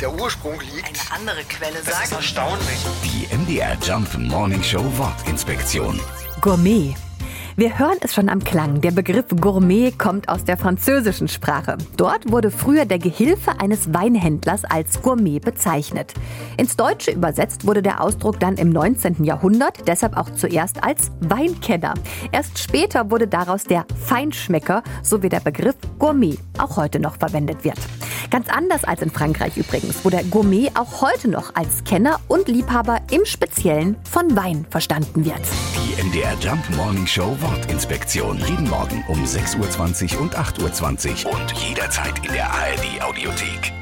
der Ursprung liegt. Eine andere Quelle Das ist sagt. erstaunlich. Die MDR Jump Morning Show Wortinspektion. Gourmet. Wir hören es schon am Klang. Der Begriff Gourmet kommt aus der französischen Sprache. Dort wurde früher der Gehilfe eines Weinhändlers als Gourmet bezeichnet. Ins Deutsche übersetzt wurde der Ausdruck dann im 19. Jahrhundert, deshalb auch zuerst als Weinkenner. Erst später wurde daraus der Feinschmecker, so wie der Begriff Gourmet auch heute noch verwendet wird. Ganz anders als in Frankreich übrigens, wo der Gourmet auch heute noch als Kenner und Liebhaber im Speziellen von Wein verstanden wird. Die MDR Jump Morning Show Wortinspektion. Jeden Morgen um 6.20 Uhr und 8.20 Uhr und jederzeit in der ARD Audiothek.